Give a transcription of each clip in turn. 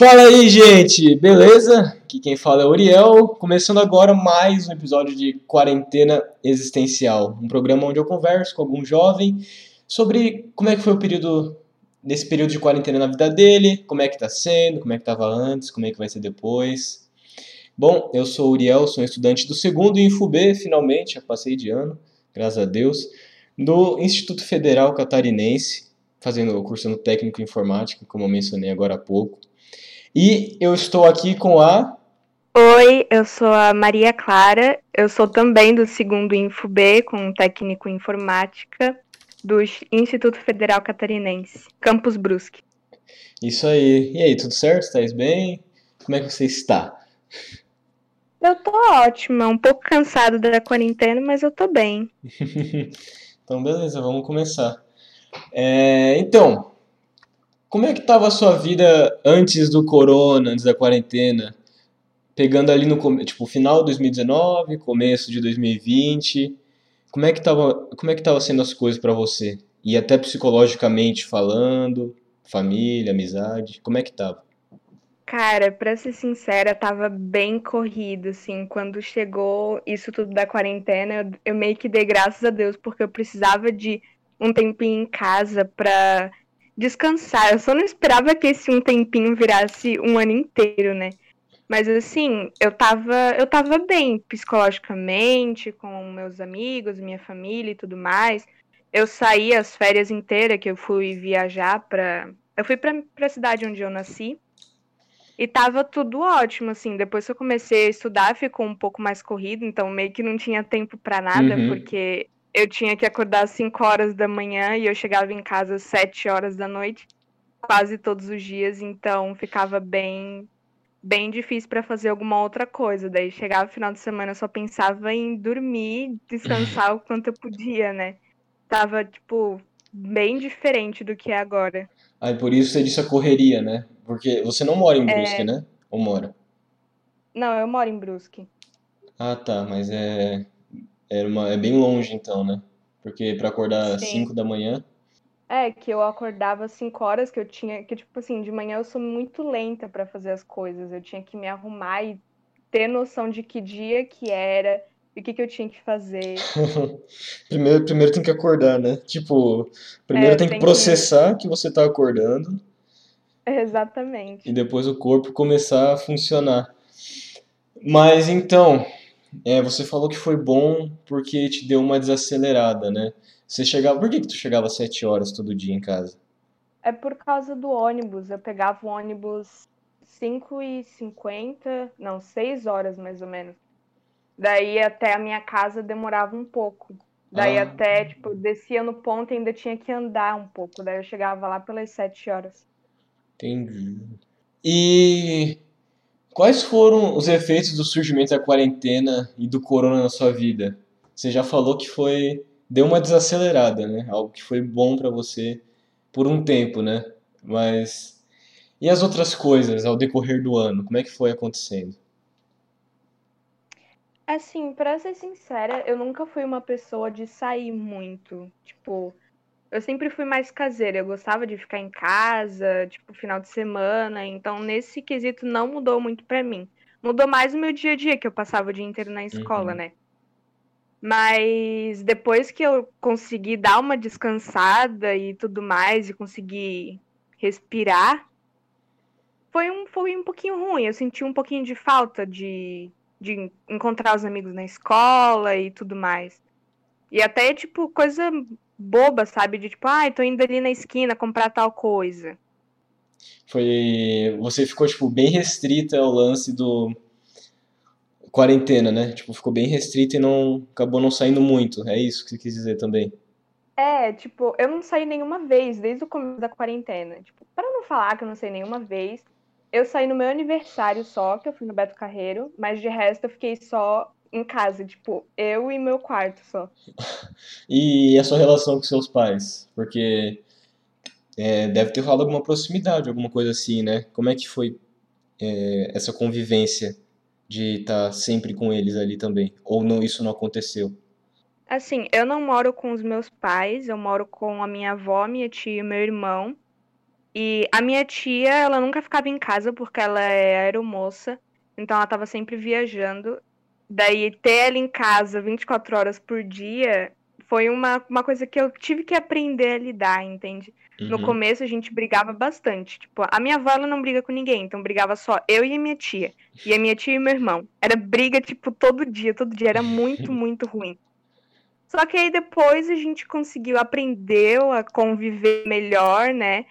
Fala aí, gente! Beleza? Aqui quem fala é o Uriel, começando agora mais um episódio de Quarentena Existencial, um programa onde eu converso com algum jovem sobre como é que foi o período nesse período de quarentena na vida dele, como é que tá sendo, como é que tava antes, como é que vai ser depois. Bom, eu sou o Uriel, sou estudante do segundo InfoB, finalmente, já passei de ano, graças a Deus, do Instituto Federal Catarinense, fazendo o curso no técnico em informática, como eu mencionei agora há pouco. E eu estou aqui com a. Oi, eu sou a Maria Clara, eu sou também do segundo InfoB, com técnico em informática, do Instituto Federal Catarinense, Campus Brusque. Isso aí. E aí, tudo certo? Estás bem? Como é que você está? Eu tô ótima, um pouco cansada da quarentena, mas eu tô bem. então, beleza, vamos começar. É, então, como é que estava a sua vida antes do corona, antes da quarentena? Pegando ali no tipo final de 2019, começo de 2020, como é que estava, como é que tava sendo as coisas para você? E até psicologicamente falando, família, amizade, como é que tava? Cara, pra ser sincera, tava bem corrido, assim. Quando chegou isso tudo da quarentena, eu, meio que dei graças a Deus, porque eu precisava de um tempinho em casa pra descansar. Eu só não esperava que esse um tempinho virasse um ano inteiro, né? Mas assim, eu tava, eu tava bem psicologicamente, com meus amigos, minha família e tudo mais. Eu saí as férias inteiras que eu fui viajar pra. Eu fui pra, pra cidade onde eu nasci. E tava tudo ótimo, assim. Depois que eu comecei a estudar, ficou um pouco mais corrido, então meio que não tinha tempo para nada, uhum. porque eu tinha que acordar às 5 horas da manhã e eu chegava em casa às 7 horas da noite, quase todos os dias, então ficava bem bem difícil para fazer alguma outra coisa. Daí chegava o final de semana, eu só pensava em dormir, descansar o quanto eu podia, né? Tava tipo bem diferente do que é agora. Aí por isso você disse a correria, né? Porque você não mora em Brusque, é... né? Ou mora? Não, eu moro em Brusque. Ah, tá, mas é é, uma, é bem longe então, né? Porque para acordar às 5 da manhã. É, que eu acordava às 5 horas, que eu tinha. Que, tipo assim, de manhã eu sou muito lenta para fazer as coisas. Eu tinha que me arrumar e ter noção de que dia que era e o que, que eu tinha que fazer. primeiro, primeiro tem que acordar, né? Tipo, primeiro é, tem, tem que processar que... que você tá acordando. Exatamente. E depois o corpo começar a funcionar. Mas então, é, você falou que foi bom porque te deu uma desacelerada, né? Você chegava. Por que, que tu chegava às 7 horas todo dia em casa? É por causa do ônibus. Eu pegava o ônibus 5 e 50, não, 6 horas mais ou menos. Daí até a minha casa demorava um pouco. Daí ah. até, tipo, descia no ponto e ainda tinha que andar um pouco. Daí eu chegava lá pelas 7 horas. Entendi. E Quais foram os efeitos do surgimento da quarentena e do corona na sua vida? Você já falou que foi deu uma desacelerada, né? Algo que foi bom para você por um tempo, né? Mas e as outras coisas ao decorrer do ano? Como é que foi acontecendo? Assim, para ser sincera, eu nunca fui uma pessoa de sair muito. Tipo, eu sempre fui mais caseira, eu gostava de ficar em casa, tipo, final de semana, então nesse quesito não mudou muito para mim. Mudou mais o meu dia a dia, que eu passava o dia inteiro na escola, uhum. né? Mas depois que eu consegui dar uma descansada e tudo mais, e consegui respirar, foi um, foi um pouquinho ruim. Eu senti um pouquinho de falta de, de encontrar os amigos na escola e tudo mais. E até, tipo, coisa boba, sabe? De tipo, ai, ah, tô indo ali na esquina comprar tal coisa. Foi. Você ficou, tipo, bem restrita ao lance do. Quarentena, né? Tipo, ficou bem restrita e não. acabou não saindo muito. É isso que você quis dizer também. É, tipo, eu não saí nenhuma vez desde o começo da quarentena. Tipo, para não falar que eu não saí nenhuma vez, eu saí no meu aniversário só, que eu fui no Beto Carreiro, mas de resto eu fiquei só em casa, tipo, eu e meu quarto só. e a sua relação com seus pais? Porque é, deve ter rolado alguma proximidade, alguma coisa assim, né? Como é que foi é, essa convivência de estar tá sempre com eles ali também? Ou não, isso não aconteceu? Assim, eu não moro com os meus pais, eu moro com a minha avó, minha tia e meu irmão. E a minha tia, ela nunca ficava em casa porque ela é aeromoça, então ela estava sempre viajando. Daí ter ela em casa 24 horas por dia foi uma, uma coisa que eu tive que aprender a lidar, entende? Uhum. No começo a gente brigava bastante. Tipo, a minha avó ela não briga com ninguém, então brigava só eu e a minha tia. E a minha tia e meu irmão. Era briga, tipo, todo dia, todo dia. Era muito, muito ruim. Só que aí depois a gente conseguiu, aprendeu a conviver melhor, né?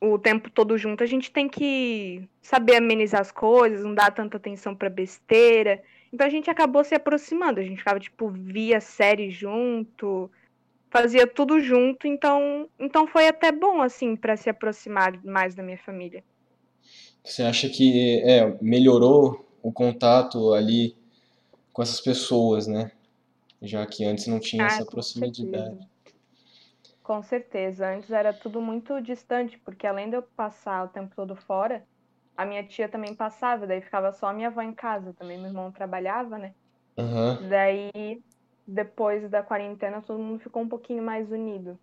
O tempo todo junto. A gente tem que saber amenizar as coisas, não dar tanta atenção pra besteira. Então a gente acabou se aproximando. A gente ficava, tipo, via série junto, fazia tudo junto. Então, então foi até bom, assim, para se aproximar mais da minha família. Você acha que é, melhorou o contato ali com essas pessoas, né? já que antes não tinha ah, essa proximidade. Certeza. Com certeza, antes era tudo muito distante, porque além de eu passar o tempo todo fora, a minha tia também passava, daí ficava só a minha avó em casa também, meu irmão trabalhava, né? Uhum. Daí, depois da quarentena, todo mundo ficou um pouquinho mais unido.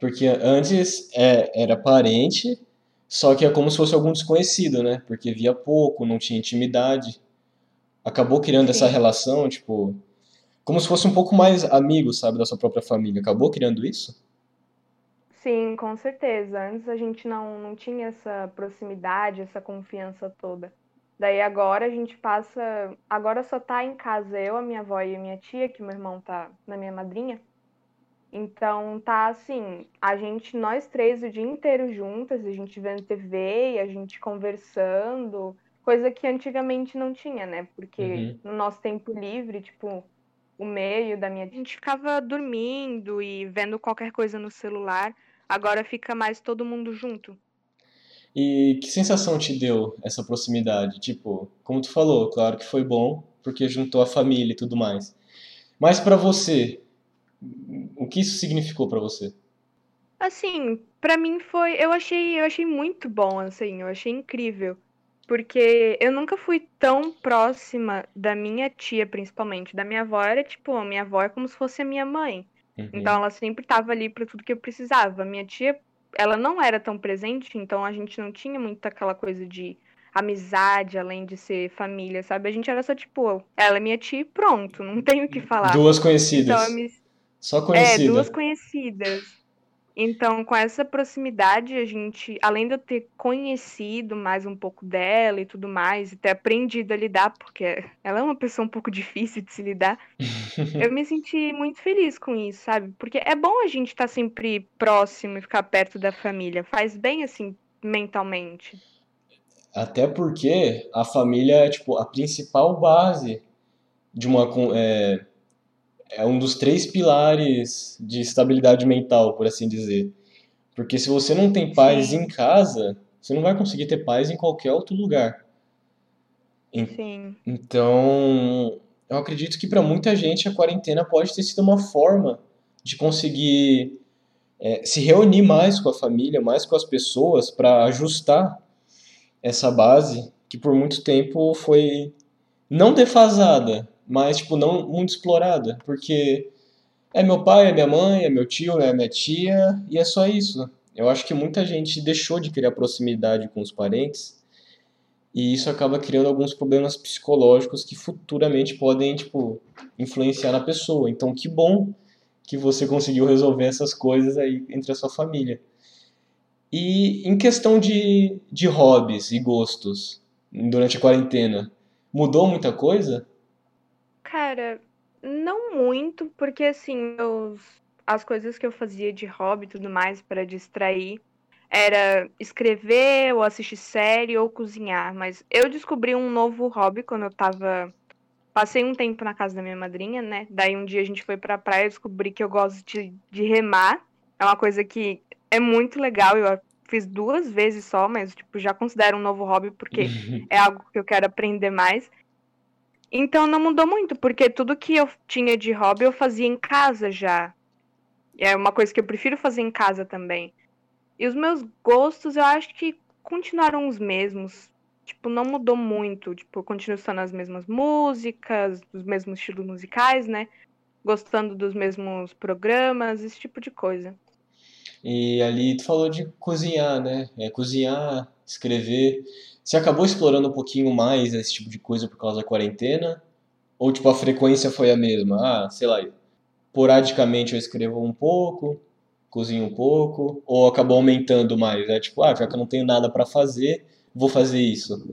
Porque antes é, era parente, só que é como se fosse algum desconhecido, né? Porque via pouco, não tinha intimidade. Acabou criando Sim. essa relação, tipo, como se fosse um pouco mais amigo, sabe, da sua própria família. Acabou criando isso? Sim, com certeza. Antes a gente não, não tinha essa proximidade, essa confiança toda. Daí agora a gente passa. Agora só tá em casa eu, a minha avó e a minha tia, que meu irmão tá na minha madrinha. Então tá assim, a gente, nós três, o dia inteiro juntas, a gente vendo TV e a gente conversando, coisa que antigamente não tinha, né? Porque uhum. no nosso tempo livre, tipo, o meio da minha. A gente ficava dormindo e vendo qualquer coisa no celular. Agora fica mais todo mundo junto. E que sensação te deu essa proximidade? Tipo, como tu falou, claro que foi bom, porque juntou a família e tudo mais. Mas para você, o que isso significou para você? Assim, para mim foi, eu achei, eu achei muito bom, assim, eu achei incrível. Porque eu nunca fui tão próxima da minha tia, principalmente. Da minha avó era tipo, a minha avó é como se fosse a minha mãe. Uhum. Então ela sempre estava ali para tudo que eu precisava. Minha tia, ela não era tão presente, então a gente não tinha muito aquela coisa de amizade, além de ser família, sabe? A gente era só tipo, ela é minha tia e pronto, não tenho o que falar. Duas conhecidas. Então, me... Só conhecidas. É, duas conhecidas. Então, com essa proximidade, a gente, além de eu ter conhecido mais um pouco dela e tudo mais, e ter aprendido a lidar, porque ela é uma pessoa um pouco difícil de se lidar, eu me senti muito feliz com isso, sabe? Porque é bom a gente estar tá sempre próximo e ficar perto da família. Faz bem, assim, mentalmente. Até porque a família é, tipo, a principal base de uma. É é um dos três pilares de estabilidade mental, por assim dizer. Porque se você não tem paz Sim. em casa, você não vai conseguir ter paz em qualquer outro lugar. Sim. Então, eu acredito que para muita gente a quarentena pode ter sido uma forma de conseguir é, se reunir mais com a família, mais com as pessoas, para ajustar essa base que por muito tempo foi não defasada, mas tipo não muito explorada, porque é meu pai, é minha mãe, é meu tio, é minha tia e é só isso. Eu acho que muita gente deixou de criar proximidade com os parentes e isso acaba criando alguns problemas psicológicos que futuramente podem tipo influenciar na pessoa. Então, que bom que você conseguiu resolver essas coisas aí entre a sua família. E em questão de, de hobbies e gostos durante a quarentena, mudou muita coisa? Cara, não muito, porque assim, as coisas que eu fazia de hobby e tudo mais para distrair era escrever ou assistir série ou cozinhar, mas eu descobri um novo hobby quando eu tava passei um tempo na casa da minha madrinha, né? Daí um dia a gente foi pra praia e descobri que eu gosto de, de remar. É uma coisa que é muito legal, eu fiz duas vezes só, mas tipo, já considero um novo hobby porque é algo que eu quero aprender mais. Então não mudou muito, porque tudo que eu tinha de hobby eu fazia em casa já. É uma coisa que eu prefiro fazer em casa também. E os meus gostos eu acho que continuaram os mesmos. Tipo, não mudou muito. Tipo, eu continuo estando as mesmas músicas, os mesmos estilos musicais, né? Gostando dos mesmos programas, esse tipo de coisa. E ali tu falou de cozinhar, né? É, cozinhar, escrever. Você acabou explorando um pouquinho mais esse tipo de coisa por causa da quarentena? Ou tipo a frequência foi a mesma? Ah, sei lá, poradicamente eu escrevo um pouco, cozinho um pouco, ou acabou aumentando mais? É tipo, ah, já que eu não tenho nada para fazer, vou fazer isso.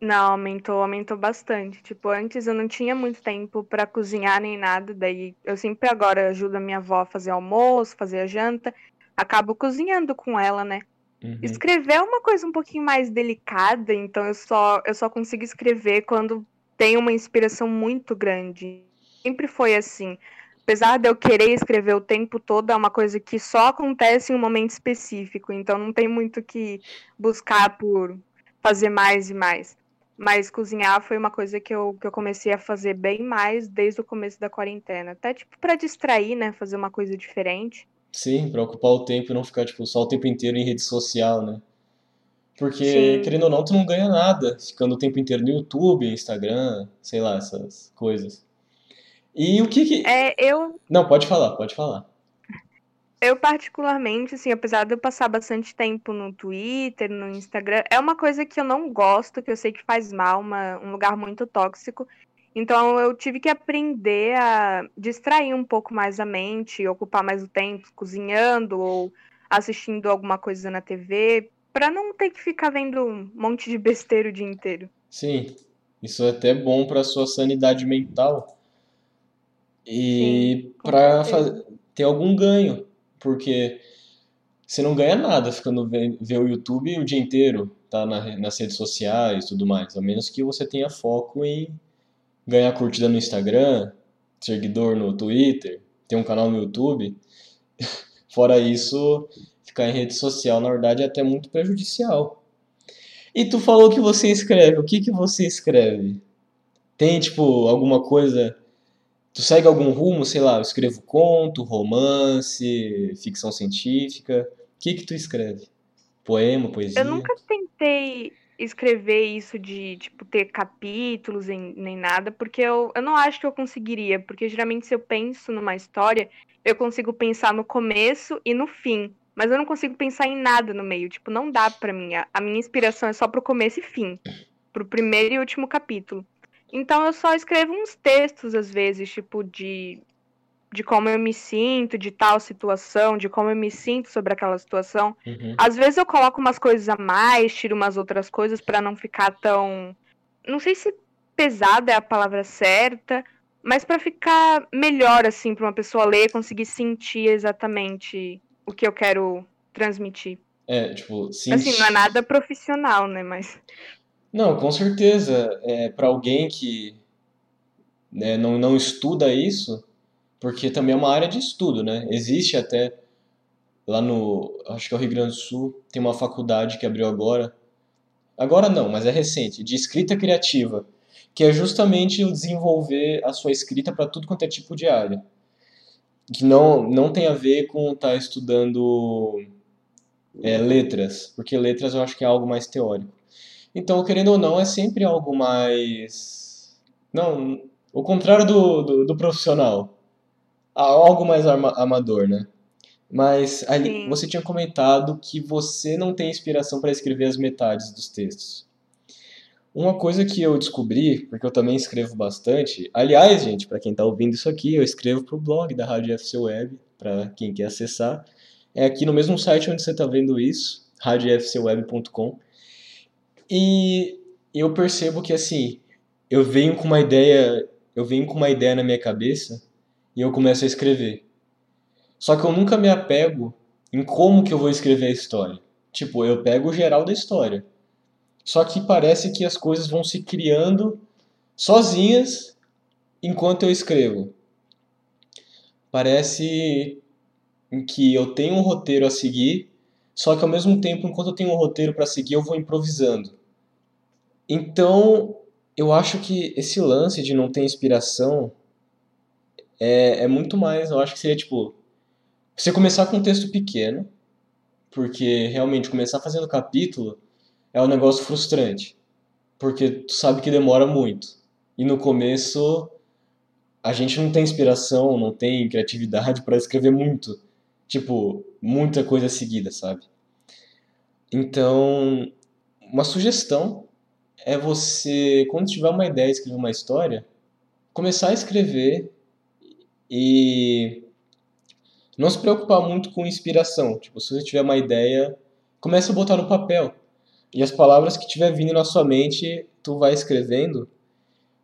Não, aumentou, aumentou bastante. Tipo, antes eu não tinha muito tempo para cozinhar nem nada, daí eu sempre agora ajudo a minha avó a fazer almoço, fazer a janta, acabo cozinhando com ela, né? Uhum. Escrever é uma coisa um pouquinho mais delicada, então eu só eu só consigo escrever quando tem uma inspiração muito grande. Sempre foi assim. Apesar de eu querer escrever o tempo todo, é uma coisa que só acontece em um momento específico, então não tem muito que buscar por fazer mais e mais. Mas cozinhar foi uma coisa que eu, que eu comecei a fazer bem mais desde o começo da quarentena. Até tipo para distrair, né? Fazer uma coisa diferente. Sim, para ocupar o tempo e não ficar tipo só o tempo inteiro em rede social, né? Porque, Sim. querendo ou não, tu não ganha nada ficando o tempo inteiro no YouTube, Instagram, sei lá, essas coisas. E o que que. É, eu. Não, pode falar, pode falar. Eu, particularmente, assim, apesar de eu passar bastante tempo no Twitter, no Instagram, é uma coisa que eu não gosto, que eu sei que faz mal, uma, um lugar muito tóxico. Então, eu tive que aprender a distrair um pouco mais a mente, ocupar mais o tempo cozinhando ou assistindo alguma coisa na TV, para não ter que ficar vendo um monte de besteira o dia inteiro. Sim, isso é até bom para sua sanidade mental e para ter algum ganho porque você não ganha nada ficando ver, ver o YouTube o dia inteiro, tá na, nas redes sociais e tudo mais, a menos que você tenha foco em ganhar curtida no Instagram, seguidor no Twitter, ter um canal no YouTube. Fora isso, ficar em rede social, na verdade, é até muito prejudicial. E tu falou que você escreve. O que que você escreve? Tem, tipo, alguma coisa Tu segue algum rumo, sei lá, eu escrevo conto, romance, ficção científica. O que que tu escreve? Poema, poesia? Eu nunca tentei escrever isso de, tipo, ter capítulos em, nem nada, porque eu, eu não acho que eu conseguiria, porque geralmente se eu penso numa história, eu consigo pensar no começo e no fim, mas eu não consigo pensar em nada no meio, tipo, não dá para mim, a, a minha inspiração é só pro começo e fim, pro primeiro e último capítulo. Então eu só escrevo uns textos, às vezes, tipo, de, de como eu me sinto, de tal situação, de como eu me sinto sobre aquela situação. Uhum. Às vezes eu coloco umas coisas a mais, tiro umas outras coisas para não ficar tão. Não sei se pesada é a palavra certa, mas para ficar melhor, assim, para uma pessoa ler, conseguir sentir exatamente o que eu quero transmitir. É, tipo, sim. Assim, não é nada profissional, né? Mas. Não, com certeza. É, para alguém que né, não, não estuda isso, porque também é uma área de estudo, né? Existe até lá no, acho que é o Rio Grande do Sul, tem uma faculdade que abriu agora. Agora não, mas é recente, de escrita criativa, que é justamente o desenvolver a sua escrita para tudo quanto é tipo de área. Que não, não tem a ver com estar tá estudando é, letras, porque letras eu acho que é algo mais teórico. Então, querendo ou não, é sempre algo mais. Não, o contrário do, do, do profissional. Algo mais amador, né? Mas ali, você tinha comentado que você não tem inspiração para escrever as metades dos textos. Uma coisa que eu descobri, porque eu também escrevo bastante, aliás, gente, para quem está ouvindo isso aqui, eu escrevo para o blog da Rádio FC Web, para quem quer acessar. É aqui no mesmo site onde você está vendo isso, radiofcweb.com. E eu percebo que assim, eu venho com uma ideia, eu venho com uma ideia na minha cabeça e eu começo a escrever. Só que eu nunca me apego em como que eu vou escrever a história. Tipo, eu pego o geral da história. Só que parece que as coisas vão se criando sozinhas enquanto eu escrevo. Parece que eu tenho um roteiro a seguir só que ao mesmo tempo, enquanto eu tenho um roteiro para seguir, eu vou improvisando. Então, eu acho que esse lance de não ter inspiração é, é muito mais. Eu acho que seria tipo. Você começar com um texto pequeno, porque realmente começar fazendo capítulo é um negócio frustrante, porque tu sabe que demora muito. E no começo a gente não tem inspiração, não tem criatividade para escrever muito. Tipo, muita coisa seguida, sabe? Então, uma sugestão é você, quando tiver uma ideia, escrever uma história, começar a escrever e não se preocupar muito com inspiração. Tipo, se você tiver uma ideia, comece a botar no papel. E as palavras que tiver vindo na sua mente, tu vai escrevendo,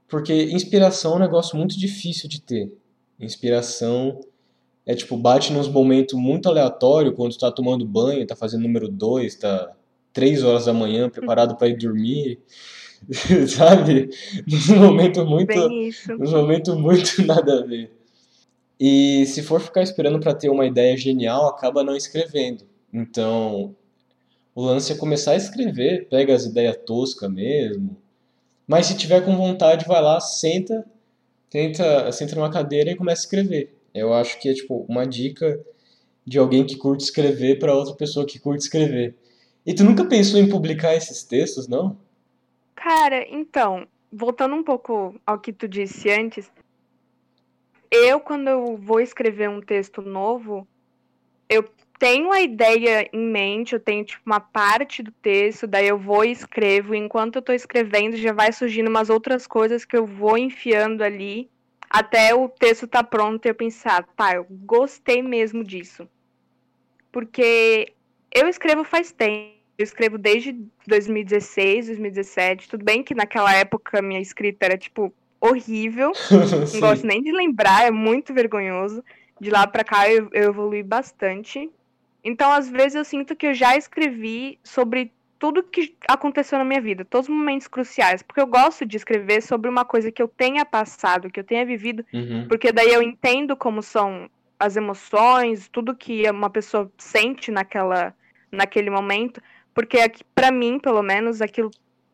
porque inspiração é um negócio muito difícil de ter. Inspiração é tipo, bate nos momentos muito aleatórios, quando tu tá tomando banho, tá fazendo número 2, tá 3 horas da manhã, preparado para ir dormir, sabe? Num momento muito, num momento muito nada a ver. E se for ficar esperando para ter uma ideia genial, acaba não escrevendo. Então, o lance é começar a escrever, pega as ideias toscas mesmo. Mas se tiver com vontade, vai lá, senta, tenta, senta numa cadeira e começa a escrever. Eu acho que é tipo uma dica de alguém que curte escrever para outra pessoa que curte escrever. E tu nunca pensou em publicar esses textos, não? Cara, então, voltando um pouco ao que tu disse antes, eu quando eu vou escrever um texto novo, eu tenho a ideia em mente, eu tenho tipo uma parte do texto, daí eu vou e escrevo, e enquanto eu tô escrevendo já vai surgindo umas outras coisas que eu vou enfiando ali até o texto tá pronto e eu pensar, tá, eu gostei mesmo disso. Porque eu escrevo faz tempo, eu escrevo desde 2016, 2017. Tudo bem que naquela época minha escrita era, tipo, horrível. não gosto nem de lembrar, é muito vergonhoso. De lá pra cá eu, eu evolui bastante. Então, às vezes, eu sinto que eu já escrevi sobre tudo que aconteceu na minha vida, todos os momentos cruciais, porque eu gosto de escrever sobre uma coisa que eu tenha passado, que eu tenha vivido, uhum. porque daí eu entendo como são as emoções, tudo que uma pessoa sente naquela naquele momento, porque para mim, pelo menos, aquilo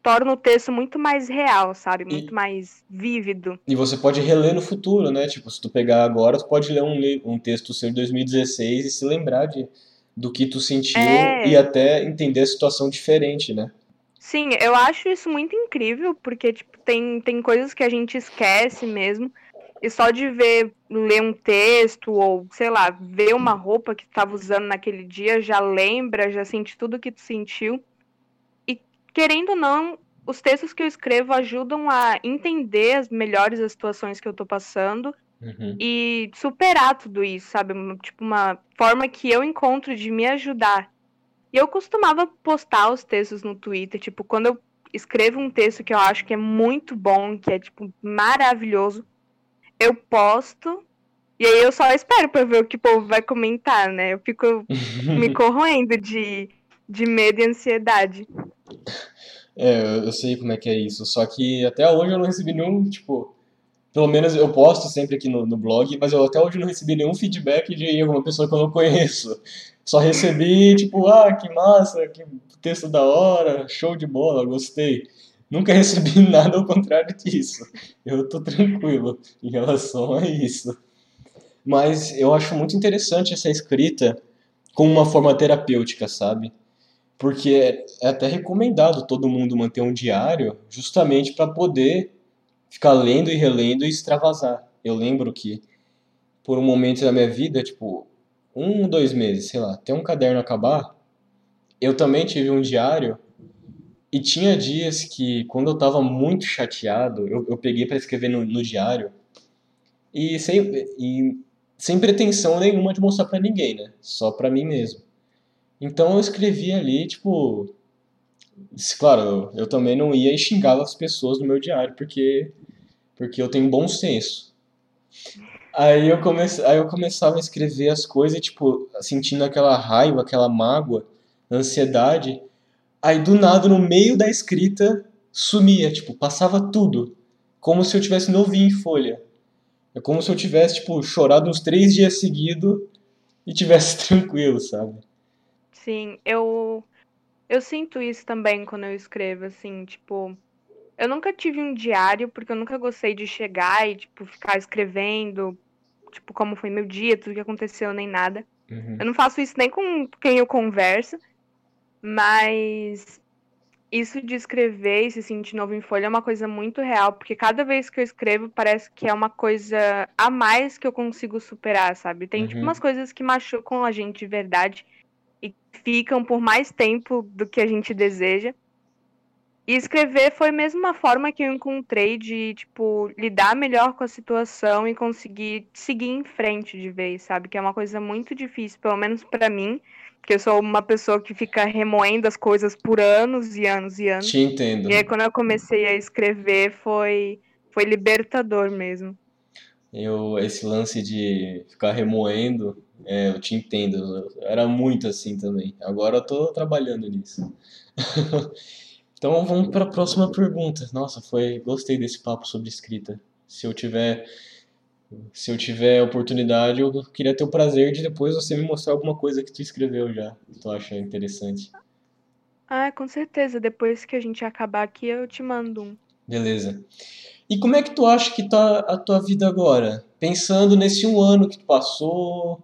torna o texto muito mais real, sabe? Muito e, mais vívido. E você pode reler no futuro, né? Tipo, se tu pegar agora, tu pode ler um, um texto seu de 2016 e se lembrar de do que tu sentiu é... e até entender a situação diferente, né? Sim, eu acho isso muito incrível, porque tipo, tem, tem coisas que a gente esquece mesmo. E só de ver, ler um texto, ou, sei lá, ver uma roupa que tu estava usando naquele dia, já lembra, já sente tudo que tu sentiu. Querendo ou não, os textos que eu escrevo ajudam a entender as melhores as situações que eu estou passando Uhum. E superar tudo isso, sabe? Tipo, uma forma que eu encontro de me ajudar. E eu costumava postar os textos no Twitter, tipo, quando eu escrevo um texto que eu acho que é muito bom, que é, tipo, maravilhoso, eu posto. E aí eu só espero pra ver o que o povo vai comentar, né? Eu fico me corroendo de, de medo e ansiedade. É, eu sei como é que é isso. Só que até hoje eu não recebi nenhum, tipo, pelo menos eu posto sempre aqui no, no blog, mas eu até hoje não recebi nenhum feedback de alguma pessoa que eu não conheço. Só recebi, tipo, ah, que massa, que texto da hora, show de bola, gostei. Nunca recebi nada ao contrário disso. Eu tô tranquilo em relação a isso. Mas eu acho muito interessante essa escrita como uma forma terapêutica, sabe? Porque é até recomendado todo mundo manter um diário justamente para poder ficar lendo e relendo e extravasar. Eu lembro que, por um momento da minha vida, tipo, um, dois meses, sei lá, até um caderno acabar, eu também tive um diário e tinha dias que, quando eu tava muito chateado, eu, eu peguei para escrever no, no, diário e sem, e sem pretensão nenhuma de mostrar para ninguém, né? Só para mim mesmo. Então eu escrevi ali, tipo, Claro, eu também não ia e xingava as pessoas no meu diário, porque, porque eu tenho bom senso. Aí eu, comece, aí eu começava a escrever as coisas, tipo, sentindo aquela raiva, aquela mágoa, ansiedade. Aí do nada, no meio da escrita, sumia, tipo, passava tudo. Como se eu tivesse novinho em folha. É como se eu tivesse, tipo, chorado uns três dias seguidos e tivesse tranquilo, sabe? Sim, eu eu sinto isso também quando eu escrevo, assim, tipo. Eu nunca tive um diário, porque eu nunca gostei de chegar e, tipo, ficar escrevendo, tipo, como foi meu dia, tudo que aconteceu, nem nada. Uhum. Eu não faço isso nem com quem eu converso, mas isso de escrever e se sentir novo em folha é uma coisa muito real, porque cada vez que eu escrevo parece que é uma coisa a mais que eu consigo superar, sabe? Tem tipo Uhum. umas coisas que machucam a gente de verdade e ficam por mais tempo do que a gente deseja. E escrever foi mesmo uma forma que eu encontrei de, tipo, lidar melhor com a situação e conseguir seguir em frente de vez, sabe? Que é uma coisa muito difícil, pelo menos pra mim, porque eu sou uma pessoa que fica remoendo as coisas por anos e anos e anos. Te entendo. E aí quando eu comecei a escrever foi foi libertador mesmo. Eu, esse lance de ficar remoendo, é, eu te entendo. Eu era muito assim também. Agora eu tô trabalhando nisso. Então vamos para a próxima pergunta. Nossa, foi, gostei desse papo sobre escrita. Se eu tiver, se eu tiver oportunidade, eu queria ter o prazer de depois você me mostrar alguma coisa que tu escreveu já, que tu acha interessante. Ah, com certeza, depois que a gente acabar aqui eu te mando um. Beleza. E como é que tu acha que tá a tua vida agora? Pensando nesse um ano que tu passou,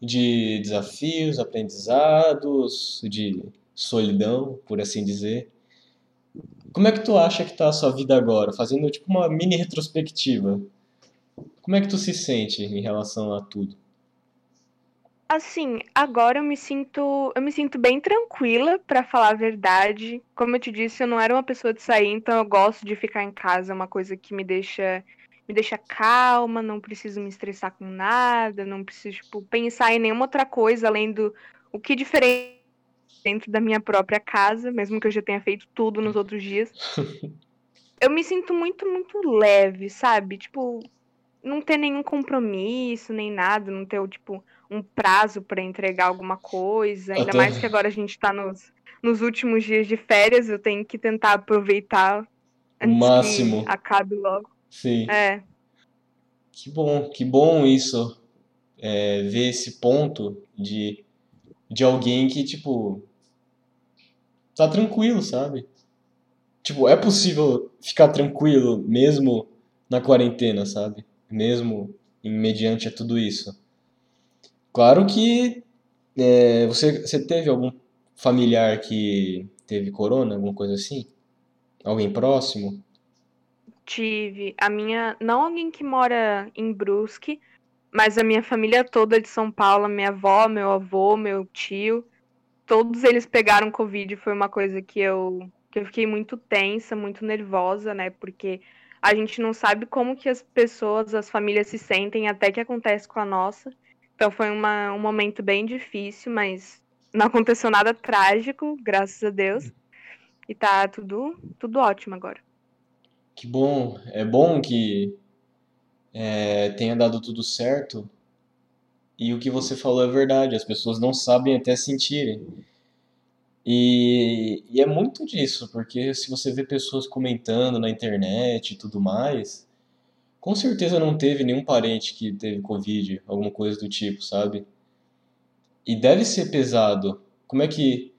de desafios, aprendizados, de solidão, por assim dizer. Como é que tu acha que tá a sua vida agora? Fazendo tipo uma mini retrospectiva. Como é que tu se sente em relação a tudo? Assim, agora eu me sinto, eu me sinto bem tranquila, pra falar a verdade. Como eu te disse, eu não era uma pessoa de sair, então eu gosto de ficar em casa, é uma coisa que me deixa, me deixa calma, não preciso me estressar com nada, não preciso, tipo, pensar em nenhuma outra coisa além do o que diferente dentro da minha própria casa, mesmo que eu já tenha feito tudo nos outros dias. Eu me sinto muito, muito leve, sabe? Tipo, não ter nenhum compromisso, nem nada, não ter, tipo, um prazo pra entregar alguma coisa. Ainda mais que agora a gente tá nos, nos últimos dias de férias, eu tenho que tentar aproveitar antes máximo. que acabe logo. Sim. É, Que bom, que bom isso, é, ver esse ponto de, de alguém que, tipo, tá tranquilo, sabe? Tipo, é possível ficar tranquilo mesmo na quarentena, sabe? Mesmo em mediante a tudo isso. Claro que é, você, você teve algum familiar que teve corona, alguma coisa assim? Alguém próximo? tive a minha. Não alguém que mora em Brusque, mas a minha família toda de São Paulo, minha avó, meu avô, meu tio. Todos eles pegaram Covid. Foi uma coisa que eu, que eu fiquei muito tensa, muito nervosa, né? Porque a gente não sabe como que as pessoas, as famílias se sentem até que acontece com a nossa. Então foi uma, um momento bem difícil, mas não aconteceu nada trágico, graças a Deus. E tá tudo, tudo ótimo agora. Que bom, é bom que é, tenha dado tudo certo. E o que você falou é verdade, as pessoas não sabem até sentirem. E, e é muito disso, porque se você vê pessoas comentando na internet e tudo mais, com certeza não teve nenhum parente que teve Covid, alguma coisa do tipo, sabe? E deve ser pesado. Como é que,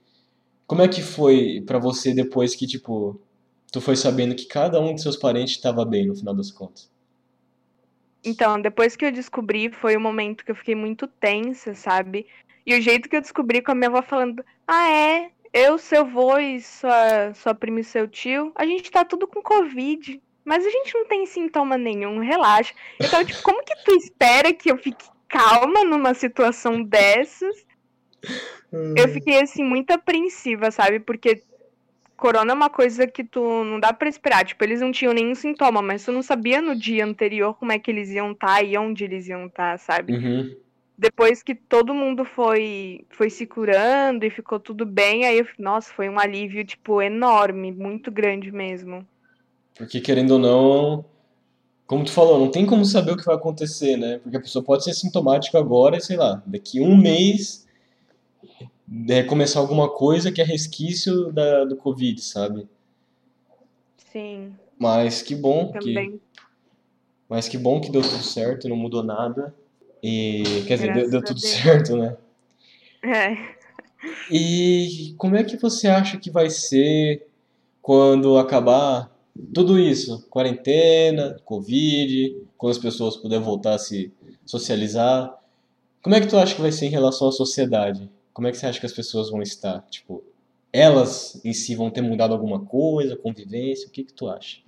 como é que foi pra você depois que, tipo, tu foi sabendo que cada um de seus parentes estava bem no final das contas? Então, depois que eu descobri, foi o momento que eu fiquei muito tensa, sabe? E o jeito que eu descobri com a minha avó falando: Ah, é? Eu, seu avô e sua, sua prima e seu tio, a gente tá tudo com Covid. Mas a gente não tem sintoma nenhum, relaxa. Eu tava tipo, como que tu espera que eu fique calma numa situação dessas? Eu fiquei, assim, muito apreensiva, sabe? Porque corona é uma coisa que tu não dá pra esperar. Tipo, eles não tinham nenhum sintoma, mas tu não sabia no dia anterior como é que eles iam estar e onde eles iam estar, sabe? Uhum. Depois que todo mundo foi foi se curando e ficou tudo bem, aí eu, nossa, foi um alívio tipo enorme, muito grande mesmo. Porque querendo ou não, como tu falou, não tem como saber o que vai acontecer, né? Porque a pessoa pode ser sintomática agora e sei lá, daqui um mês é, começar alguma coisa que é resquício da, do Covid, sabe? Sim, Mas que bom que, também. mas que bom que deu tudo certo, não mudou nada. E quer dizer, deu, deu tudo certo, né? É. E como é que você acha que vai ser quando acabar tudo isso? Quarentena, Covid, quando as pessoas puderem voltar a se socializar. Como é que tu acha que vai ser em relação à sociedade? Como é que você acha que as pessoas vão estar? Tipo, elas em si vão ter mudado alguma coisa, convivência? O que que tu acha?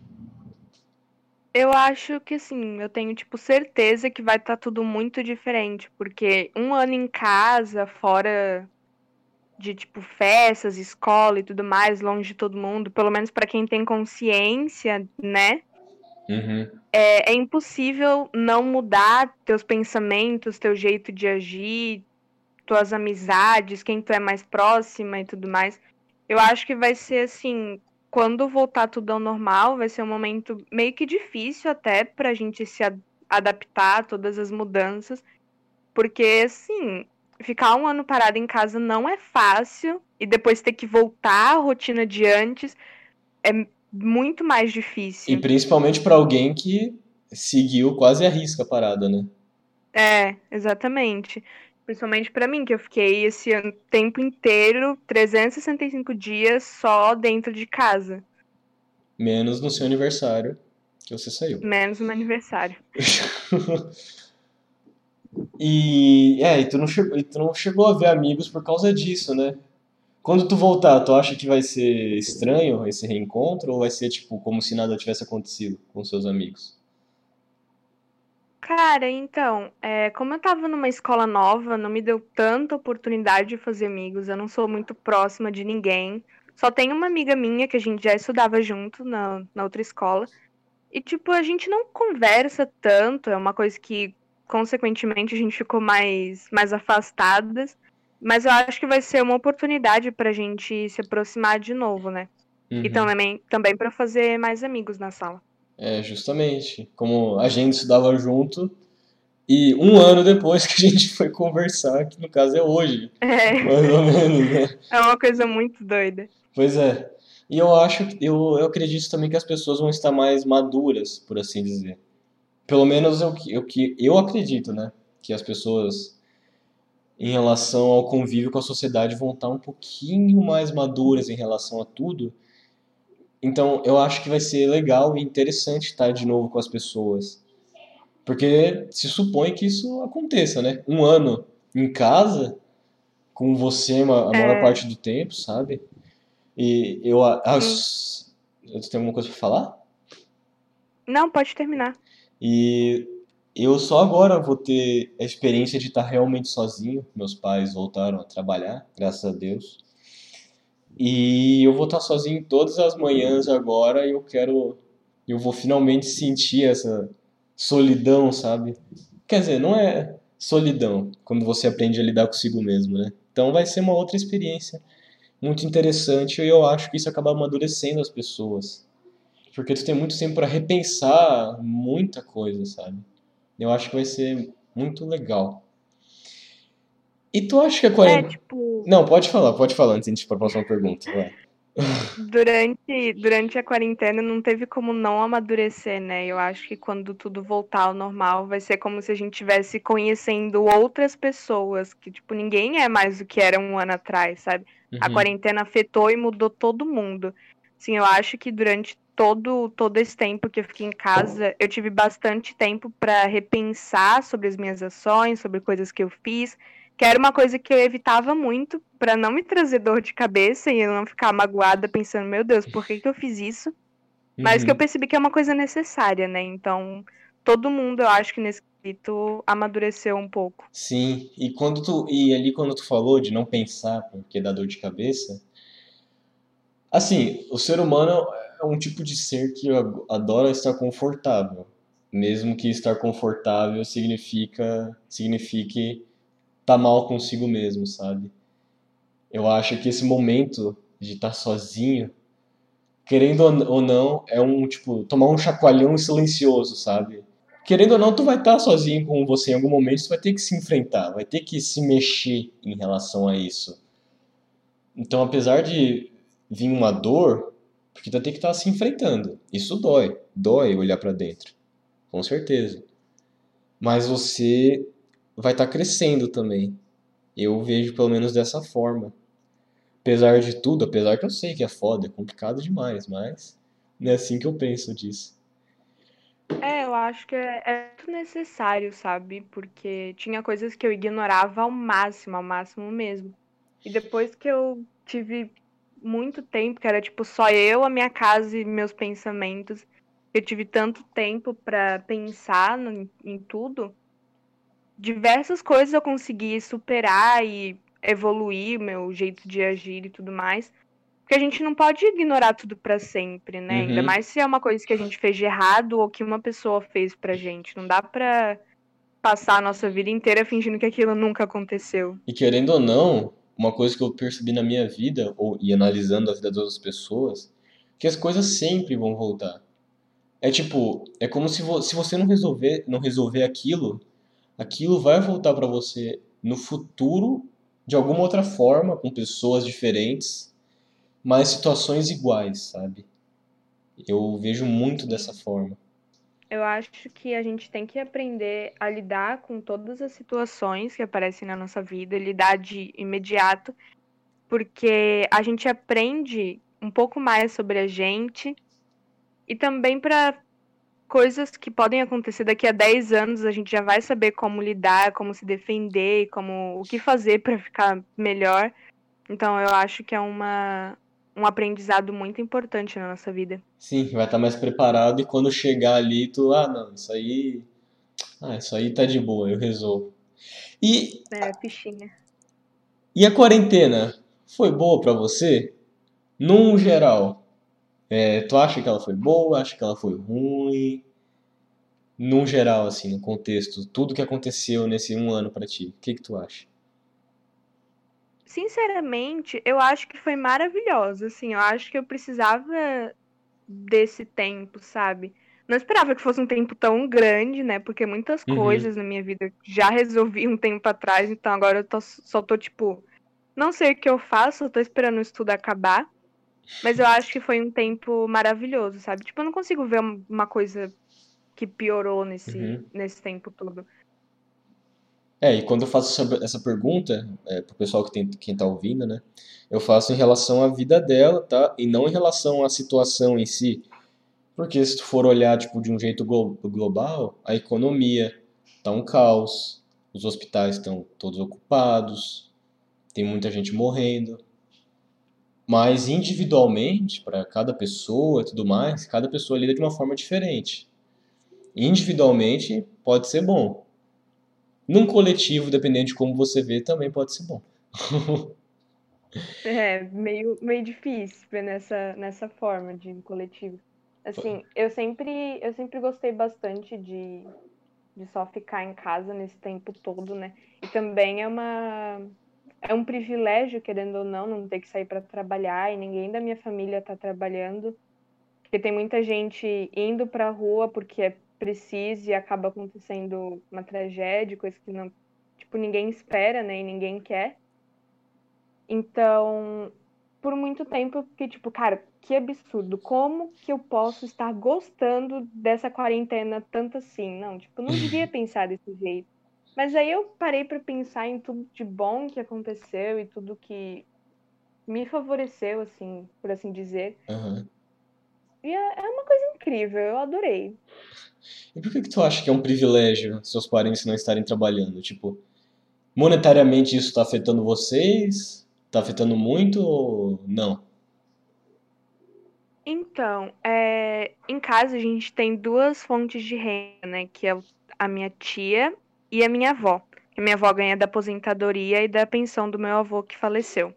Eu acho que sim, eu tenho, tipo, certeza que vai estar tudo muito diferente, porque um ano em casa, fora de, tipo, festas, escola e tudo mais, longe de todo mundo, pelo menos para quem tem consciência, né? Uhum. É, é impossível não mudar teus pensamentos, teu jeito de agir, tuas amizades, quem tu é mais próxima e tudo mais. Eu acho que vai ser assim, quando voltar tudo ao normal, vai ser um momento meio que difícil até pra gente se ad adaptar a todas as mudanças. Porque, assim, ficar um ano parado em casa não é fácil. E depois ter que voltar à rotina de antes é muito mais difícil. E principalmente para alguém que seguiu quase a risca a parada, né? É, exatamente. Principalmente para mim, que eu fiquei esse ano, tempo inteiro, 365 dias só dentro de casa. Menos no seu aniversário, que você saiu. Menos no meu aniversário. e, é, e tu, não chegou, tu não chegou a ver amigos por causa disso, né? Quando tu voltar, tu acha que vai ser estranho esse reencontro ou vai ser tipo como se nada tivesse acontecido com seus amigos? Cara, então, é, como eu tava numa escola nova, não me deu tanta oportunidade de fazer amigos. Eu não sou muito próxima de ninguém. Só tenho uma amiga minha que a gente já estudava junto na, na outra escola. E, tipo, a gente não conversa tanto. É uma coisa que, consequentemente, a gente ficou mais, mais afastadas. Mas eu acho que vai ser uma oportunidade pra gente se aproximar de novo, né? Uhum. E também, também para fazer mais amigos na sala. É, justamente. Como a gente estudava junto, e um ano depois que a gente foi conversar, que no caso é hoje. É. Mais ou menos, né? É uma coisa muito doida. Pois é. E eu acho, eu, eu acredito também que as pessoas vão estar mais maduras, por assim dizer. Pelo menos eu, eu, eu acredito, né? Que as pessoas, em relação ao convívio com a sociedade, vão estar um pouquinho mais maduras em relação a tudo então, eu acho que vai ser legal e interessante estar de novo com as pessoas. Porque se supõe que isso aconteça, né? Um ano em casa, com você a maior é. parte do tempo, sabe? E eu. Eu tenho alguma coisa pra falar? Não, pode terminar. E eu só agora vou ter a experiência de estar realmente sozinho. Meus pais voltaram a trabalhar, graças a Deus. E eu vou estar sozinho todas as manhãs agora e eu quero. Eu vou finalmente sentir essa solidão, sabe? Quer dizer, não é solidão quando você aprende a lidar consigo mesmo, né? Então vai ser uma outra experiência muito interessante e eu acho que isso acaba amadurecendo as pessoas. Porque tu tem muito tempo para repensar muita coisa, sabe? Eu acho que vai ser muito legal. E tu acha que a quarentena. É, tipo... Não, pode falar, pode falar antes de a próxima pergunta. Vai. Durante, durante a quarentena não teve como não amadurecer, né? Eu acho que quando tudo voltar ao normal, vai ser como se a gente estivesse conhecendo outras pessoas, que, tipo, ninguém é mais do que era um ano atrás, sabe? Uhum. A quarentena afetou e mudou todo mundo. Sim, eu acho que durante todo, todo esse tempo que eu fiquei em casa, eu tive bastante tempo para repensar sobre as minhas ações, sobre coisas que eu fiz que era uma coisa que eu evitava muito para não me trazer dor de cabeça e eu não ficar magoada pensando, meu Deus, por que, que eu fiz isso? Mas que eu uhum. percebi que é uma coisa necessária, né? Então, todo mundo, eu acho que nesse quesito amadureceu um pouco. Sim, e quando tu e ali quando tu falou de não pensar porque dá dor de cabeça, assim, o ser humano é um tipo de ser que adora estar confortável, mesmo que estar confortável significa signifique tá mal consigo mesmo, sabe? Eu acho que esse momento de estar tá sozinho, querendo ou não, é um tipo tomar um chacoalhão silencioso, sabe? Querendo ou não, tu vai estar tá sozinho com você em algum momento, tu vai ter que se enfrentar, vai ter que se mexer em relação a isso. Então, apesar de vir uma dor, porque tu vai ter que estar se enfrentando. Isso dói, dói olhar para dentro. Com certeza. Mas você vai estar crescendo também. Eu vejo pelo menos dessa forma. Apesar de tudo, apesar que eu sei que é foda, é complicado demais, mas não é assim que eu penso disso. É, eu acho que é, é muito necessário, sabe? Porque tinha coisas que eu ignorava ao máximo, ao máximo mesmo. E depois que eu tive muito tempo, que era tipo só eu, a minha casa e meus pensamentos. Eu tive tanto tempo para pensar no, em tudo. Diversas coisas eu consegui superar e evoluir meu jeito de agir e tudo mais. Porque a gente não pode ignorar tudo para sempre, né? Uhum. Ainda mais se é uma coisa que a gente fez de errado ou que uma pessoa fez pra gente. Não dá pra passar a nossa vida inteira fingindo que aquilo nunca aconteceu. E querendo ou não, uma coisa que eu percebi na minha vida, ou e analisando a vida das outras pessoas, que as coisas sempre vão voltar. É tipo, é como se, vo se você não resolver, não resolver aquilo, aquilo vai voltar para você no futuro de alguma outra forma, com pessoas diferentes, mas situações iguais, sabe? Eu vejo muito dessa forma. Eu acho que a gente tem que aprender a lidar com todas as situações que aparecem na nossa vida, lidar de imediato, porque a gente aprende um pouco mais sobre a gente e também para coisas que podem acontecer daqui a 10 anos, a gente já vai saber como lidar, como se defender, como o que fazer para ficar melhor. Então eu acho que é uma um aprendizado muito importante na nossa vida. Sim, vai estar mais preparado e quando chegar ali, tu, ah, não, isso aí. Ah, isso aí tá de boa, eu resolvo. E. É, fichinha. E a quarentena foi boa para você? Num geral. É, tu acha que ela foi boa? Acha que ela foi ruim? Num geral, assim, no contexto, tudo que aconteceu nesse um ano para ti, o que que tu acha? Sinceramente, eu acho que foi maravilhoso. Assim, eu acho que eu precisava desse tempo, sabe? Não esperava que fosse um tempo tão grande, né? Porque muitas uhum. coisas na minha vida já resolvi um tempo atrás, então agora eu tô, só tô tipo, não sei o que eu faço, eu tô esperando o estudo acabar. Mas eu acho que foi um tempo maravilhoso, sabe? Tipo, eu não consigo ver uma coisa que piorou nesse, uhum. nesse tempo todo. É, e quando eu faço essa, essa pergunta, é, pro pessoal que tem, quem tá ouvindo, né? Eu faço em relação à vida dela, tá? E não em relação à situação em si. Porque se tu for olhar, tipo, de um jeito glo global, a economia tá um caos, os hospitais estão todos ocupados, tem muita gente morrendo. Mas individualmente, para cada pessoa e tudo mais, cada pessoa lida de uma forma diferente. Individualmente pode ser bom, num coletivo, dependendo de como você vê, também pode ser bom. é, meio, meio difícil ver nessa, nessa forma de coletivo. Assim, eu sempre, eu sempre gostei bastante de, de só ficar em casa nesse tempo todo, né? E também é uma é um privilégio, querendo ou não, não ter que sair para trabalhar e ninguém da minha família tá trabalhando. Porque tem muita gente indo pra rua porque é precise e acaba acontecendo uma tragédia, coisa que não, tipo, ninguém espera, né, e ninguém quer. Então, por muito tempo eu fiquei tipo, cara, que absurdo, como que eu posso estar gostando dessa quarentena tanto assim? Não, tipo, não devia pensar desse jeito. Mas aí eu parei para pensar em tudo de bom que aconteceu e tudo que me favoreceu, assim, por assim dizer. Uhum. E é, é uma coisa incrível, eu adorei. E por que, que tu acha que é um privilégio seus parentes não estarem trabalhando? Tipo, monetariamente isso está afetando vocês? Está afetando muito ou não? Então, é, em casa a gente tem duas fontes de renda, né? Que é a minha tia e a minha avó. A minha avó ganha da aposentadoria e da pensão do meu avô que faleceu.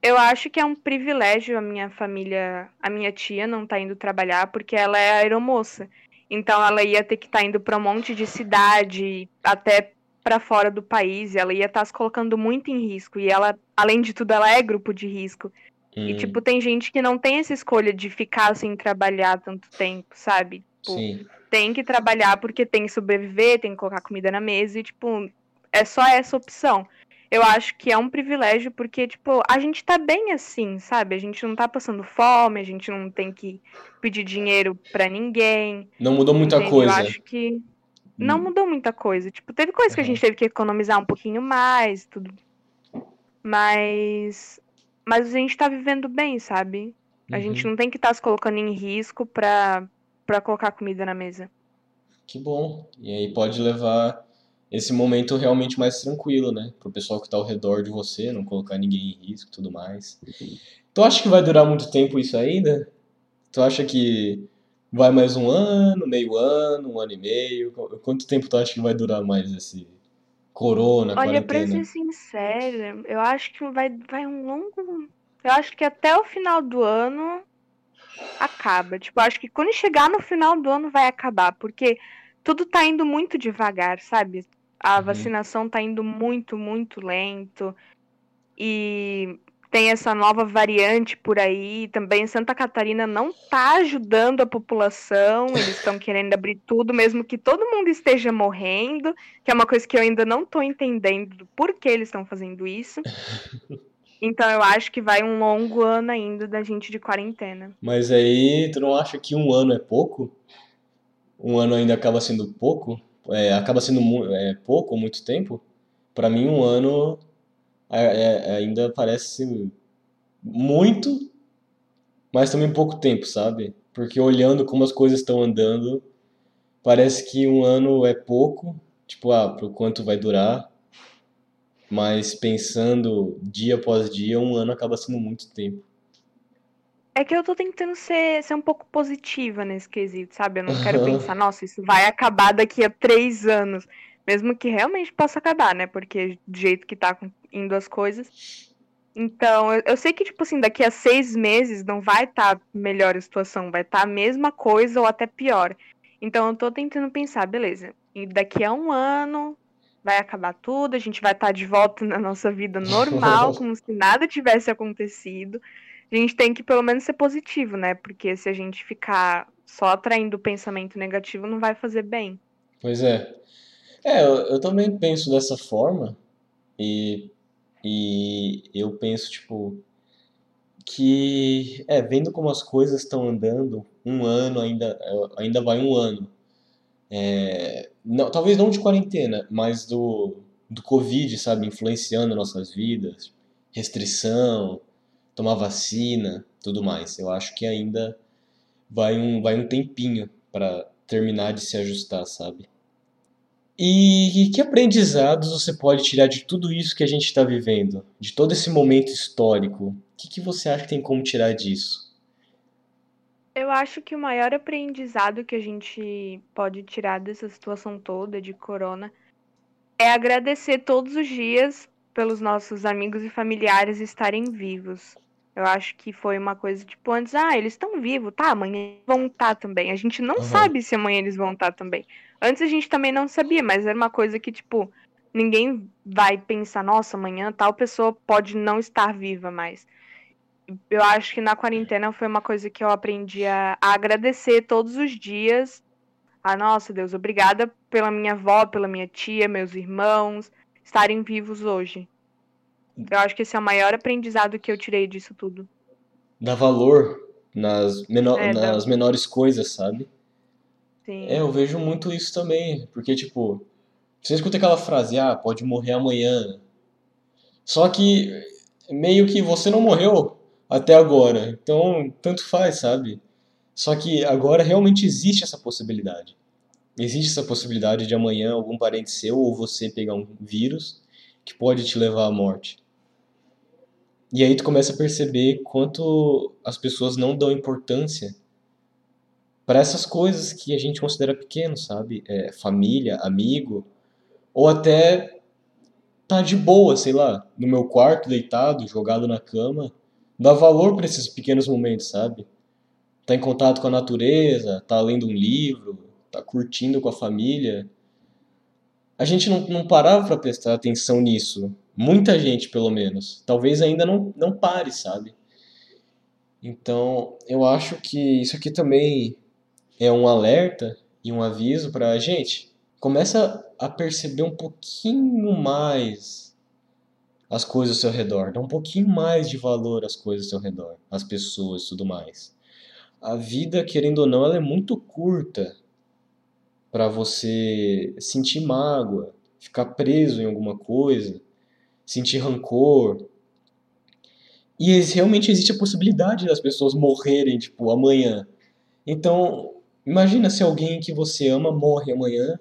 Eu acho que é um privilégio a minha família, a minha tia não tá indo trabalhar porque ela é aeromoça. Então ela ia ter que estar tá indo para um monte de cidade, até para fora do país, e ela ia estar tá se colocando muito em risco. E ela, além de tudo, ela é grupo de risco. Hum. E, tipo, tem gente que não tem essa escolha de ficar sem trabalhar tanto tempo, sabe? Tipo, Sim. tem que trabalhar porque tem que sobreviver, tem que colocar comida na mesa, e, tipo, é só essa opção eu acho que é um privilégio porque, tipo, a gente tá bem assim, sabe? A gente não tá passando fome, a gente não tem que pedir dinheiro para ninguém. Não mudou muita entende? coisa. Eu acho que não hum. mudou muita coisa. Tipo, teve coisas uhum. que a gente teve que economizar um pouquinho mais, tudo. Mas mas a gente tá vivendo bem, sabe? A uhum. gente não tem que estar tá se colocando em risco pra, pra colocar comida na mesa. Que bom. E aí pode levar esse momento realmente mais tranquilo, né? Pro pessoal que tá ao redor de você, não colocar ninguém em risco e tudo mais. Tu acha que vai durar muito tempo isso ainda? Tu acha que vai mais um ano, meio ano, um ano e meio? Quanto tempo tu acha que vai durar mais esse corona, Olha, pra quarentena? ser sincera, eu acho que vai, vai um longo. Eu acho que até o final do ano acaba. Tipo, acho que quando chegar no final do ano vai acabar, porque tudo tá indo muito devagar, sabe? A Uhum. vacinação tá indo muito, muito lento. E tem essa nova variante por aí. Também Santa Catarina não tá ajudando a população. Eles estão querendo abrir tudo, mesmo que todo mundo esteja morrendo. Que é uma coisa que eu ainda não tô entendendo do porquê eles estão fazendo isso. Então eu acho que vai um longo ano ainda da gente de quarentena. Mas aí, tu não acha que um ano é pouco? Um ano ainda acaba sendo pouco? É, acaba sendo é, pouco ou muito tempo? Pra mim, um ano é- é- ainda parece muito, mas também pouco tempo, sabe? Porque olhando como as coisas estão andando, parece que um ano é pouco, tipo, ah, pro quanto vai durar, mas pensando dia após dia, um ano acaba sendo muito tempo. É que eu tô tentando ser, ser um pouco positiva nesse quesito, sabe? Eu não quero pensar, nossa, isso vai acabar daqui a três anos. Mesmo que realmente possa acabar, né? Porque do jeito que tá indo as coisas. Então, eu, eu sei que, tipo assim, daqui a seis meses não vai estar melhor a situação, vai estar a mesma coisa ou até pior. Então, eu tô tentando pensar, beleza, e daqui a um ano vai acabar tudo, a gente vai estar de volta na nossa vida normal, como se nada tivesse acontecido. A gente tem que pelo menos ser positivo, né? Porque se a gente ficar só atraindo pensamento negativo, não vai fazer bem. Pois é. É, eu, eu também penso dessa forma e, e eu penso, tipo, que, é, vendo como as coisas estão andando, um ano ainda, ainda vai um ano. É, não, talvez não de quarentena, mas do, do Covid, sabe, influenciando nossas vidas, restrição, tomar vacina, tudo mais. Eu acho que ainda vai um, vai um tempinho para terminar de se ajustar, sabe? E que aprendizados você pode tirar de tudo isso que a gente está vivendo, de todo esse momento histórico? O que que você acha que tem como tirar disso? Eu acho que o maior aprendizado que a gente pode tirar dessa situação toda de corona é agradecer todos os dias pelos nossos amigos e familiares estarem vivos. Eu acho que foi uma coisa tipo antes, ah, eles estão vivos, tá, amanhã vão estar também. A gente não Aham. sabe se amanhã eles vão estar também. Antes a gente também não sabia, mas era uma coisa que, tipo, ninguém vai pensar, nossa, amanhã tal pessoa pode não estar viva mais. Eu acho que na quarentena foi uma coisa que eu aprendi a, a agradecer todos os dias. Ah, nossa, Deus, obrigada pela minha avó, pela minha tia, meus irmãos estarem vivos hoje. Eu acho que esse é o maior aprendizado que eu tirei disso tudo. Dar valor nas, meno- É, dá- nas menores coisas, sabe? Sim. É, eu vejo muito isso também, porque, tipo, você escuta aquela frase, ah, pode morrer amanhã. Só que meio que você não morreu até agora, então tanto faz, sabe? Só que agora realmente existe essa possibilidade. Existe essa possibilidade de amanhã algum parente seu ou você pegar um vírus que pode te levar à morte. E aí tu começa a perceber quanto as pessoas não dão importância para essas coisas que a gente considera pequeno, sabe? É, família, amigo, ou até tá de boa, sei lá, no meu quarto, deitado, jogado na cama, dá valor para esses pequenos momentos, sabe? Tá em contato com a natureza, tá lendo um livro, tá curtindo com a família. A gente não, não parava para prestar atenção nisso. Muita gente, pelo menos. Talvez ainda não, não pare, sabe? Então, eu acho que isso aqui também é um alerta e um aviso para a gente. Começa a perceber um pouquinho mais as coisas ao seu redor, dá um pouquinho mais de valor às coisas ao seu redor, às pessoas e tudo mais. A vida, querendo ou não, ela é muito curta para você sentir mágoa, ficar preso em alguma coisa, sentir rancor. E realmente existe a possibilidade das pessoas morrerem, tipo, amanhã. Então, imagina se alguém que você ama morre amanhã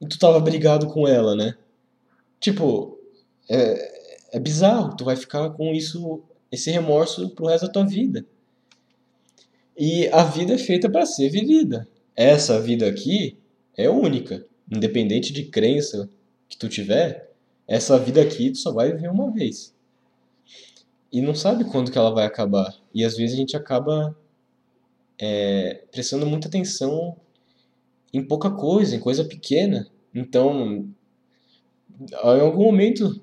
e tu tava brigado com ela, né? Tipo, é, é bizarro, tu vai ficar com isso, esse remorso pro resto da tua vida. E a vida é feita para ser vivida. Essa vida aqui é única, independente de crença que tu tiver, essa vida aqui tu só vai viver uma vez. E não sabe quando que ela vai acabar. E às vezes a gente acaba é, prestando muita atenção em pouca coisa, em coisa pequena. Então, em algum momento,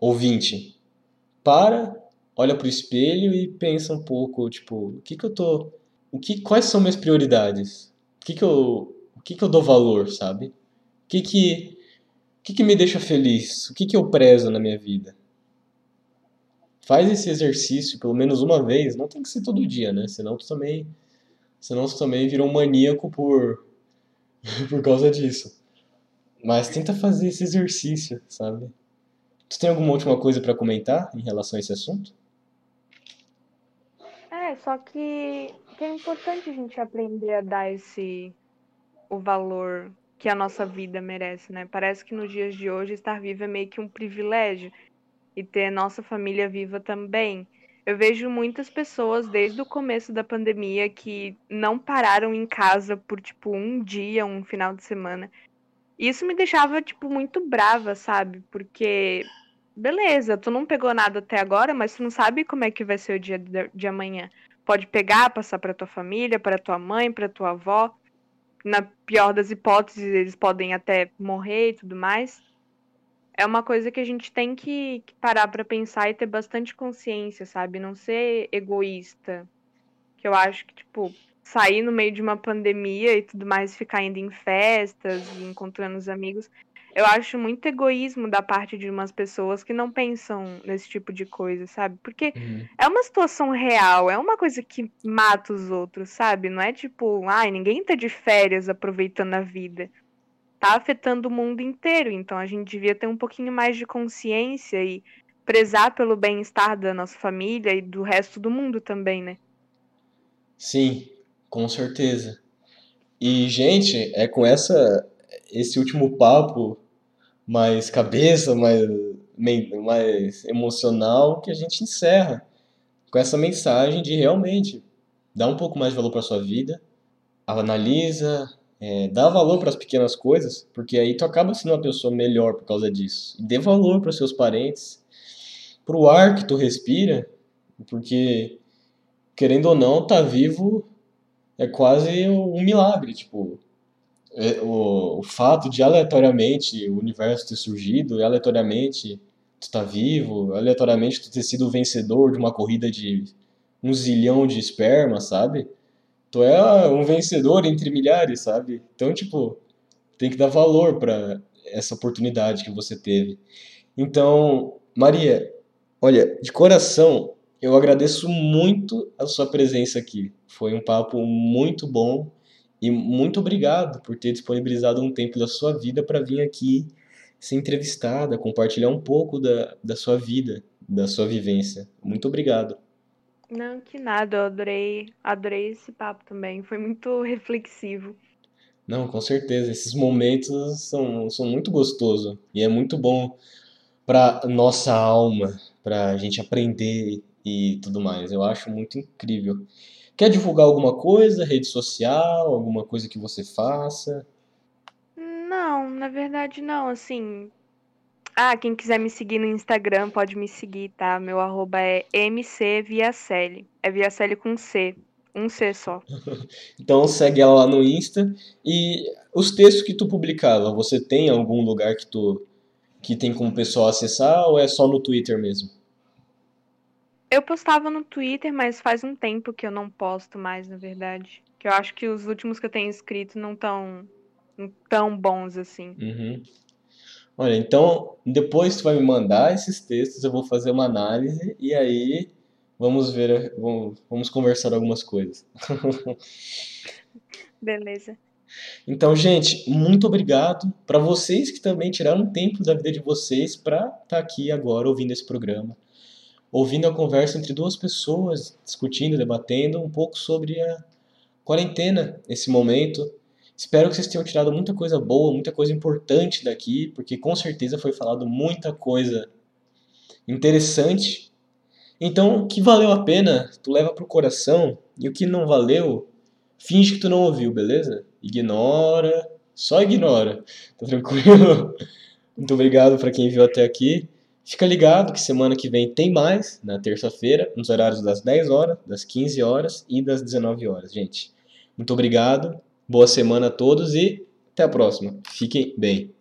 ouvinte, para, olha pro espelho e pensa um pouco, tipo, o que que eu tô, o que, quais são minhas prioridades? O que que eu, que que eu dou valor, sabe? O que que, que que me deixa feliz? O que que eu prezo na minha vida? Faz esse exercício pelo menos uma vez, não tem que ser todo dia, né? Senão tu também, senão tu também vira um maníaco por por causa disso. Mas tenta fazer esse exercício, sabe? Tu tem alguma última coisa para comentar em relação a esse assunto? É, só que, que é importante a gente aprender a dar esse o valor que a nossa vida merece, né? Parece que nos dias de hoje estar vivo é meio que um privilégio e ter nossa família viva também. Eu vejo muitas pessoas desde o começo da pandemia que não pararam em casa por tipo um dia, um final de semana. Isso me deixava tipo muito brava, sabe? Porque beleza, tu não pegou nada até agora, mas tu não sabe como é que vai ser o dia de, de amanhã. Pode pegar, passar para tua família, para tua mãe, para tua avó. Na pior das hipóteses, eles podem até morrer e tudo mais é uma coisa que a gente tem que, que parar para pensar e ter bastante consciência, sabe? Não ser egoísta. Que eu acho que, tipo, sair no meio de uma pandemia e tudo mais, ficar indo em festas encontrando os amigos, eu acho muito egoísmo da parte de umas pessoas que não pensam nesse tipo de coisa, sabe? Porque uhum. é uma situação real, é uma coisa que mata os outros, sabe? Não é tipo, ai, ninguém tá de férias aproveitando a vida tá afetando o mundo inteiro. Então a gente devia ter um pouquinho mais de consciência e prezar pelo bem-estar da nossa família e do resto do mundo também, né? Sim, com certeza. E gente, é com essa esse último papo mais cabeça, mais mais emocional que a gente encerra com essa mensagem de realmente dar um pouco mais de valor para sua vida, analisa, é, dá valor para as pequenas coisas, porque aí tu acaba sendo uma pessoa melhor por causa disso. E dê valor para seus parentes, para o ar que tu respira, porque querendo ou não, tá vivo é quase um milagre, tipo, o, o fato de aleatoriamente o universo ter surgido, aleatoriamente tu tá vivo, aleatoriamente tu ter sido vencedor de uma corrida de um zilhão de esperma, sabe? tu é um vencedor entre milhares, sabe? Então, tipo, tem que dar valor para essa oportunidade que você teve. Então, Maria, olha, de coração, eu agradeço muito a sua presença aqui. Foi um papo muito bom e muito obrigado por ter disponibilizado um tempo da sua vida para vir aqui ser entrevistada, compartilhar um pouco da, da sua vida, da sua vivência. Muito obrigado. Não, que nada, eu adorei, adorei esse papo também, foi muito reflexivo. Não, com certeza, esses momentos são, são muito gostosos e é muito bom para nossa alma, para a gente aprender e tudo mais. Eu acho muito incrível. Quer divulgar alguma coisa, rede social, alguma coisa que você faça? Não, na verdade não, assim, ah, quem quiser me seguir no Instagram pode me seguir, tá? Meu arroba é mcviacelli. É Viacelli com C. Um C só. então segue ela lá no Insta. E os textos que tu publicava, você tem algum lugar que tu que tem como pessoal acessar ou é só no Twitter mesmo? Eu postava no Twitter, mas faz um tempo que eu não posto mais, na verdade. Que eu acho que os últimos que eu tenho escrito não tão, tão bons assim. Uhum. Olha, então depois tu vai me mandar esses textos, eu vou fazer uma análise e aí vamos ver, vamos, vamos conversar algumas coisas. Beleza. Então, gente, muito obrigado para vocês que também tiraram tempo da vida de vocês para estar tá aqui agora ouvindo esse programa, ouvindo a conversa entre duas pessoas, discutindo, debatendo um pouco sobre a quarentena, esse momento Espero que vocês tenham tirado muita coisa boa, muita coisa importante daqui, porque com certeza foi falado muita coisa interessante. Então, o que valeu a pena, tu leva pro coração, e o que não valeu, finge que tu não ouviu, beleza? Ignora, só ignora. Tá tranquilo? Muito obrigado para quem viu até aqui. Fica ligado que semana que vem tem mais, na terça-feira, nos horários das 10 horas, das 15 horas e das 19 horas, gente. Muito obrigado, boa semana a todos e até a próxima. Fiquem bem.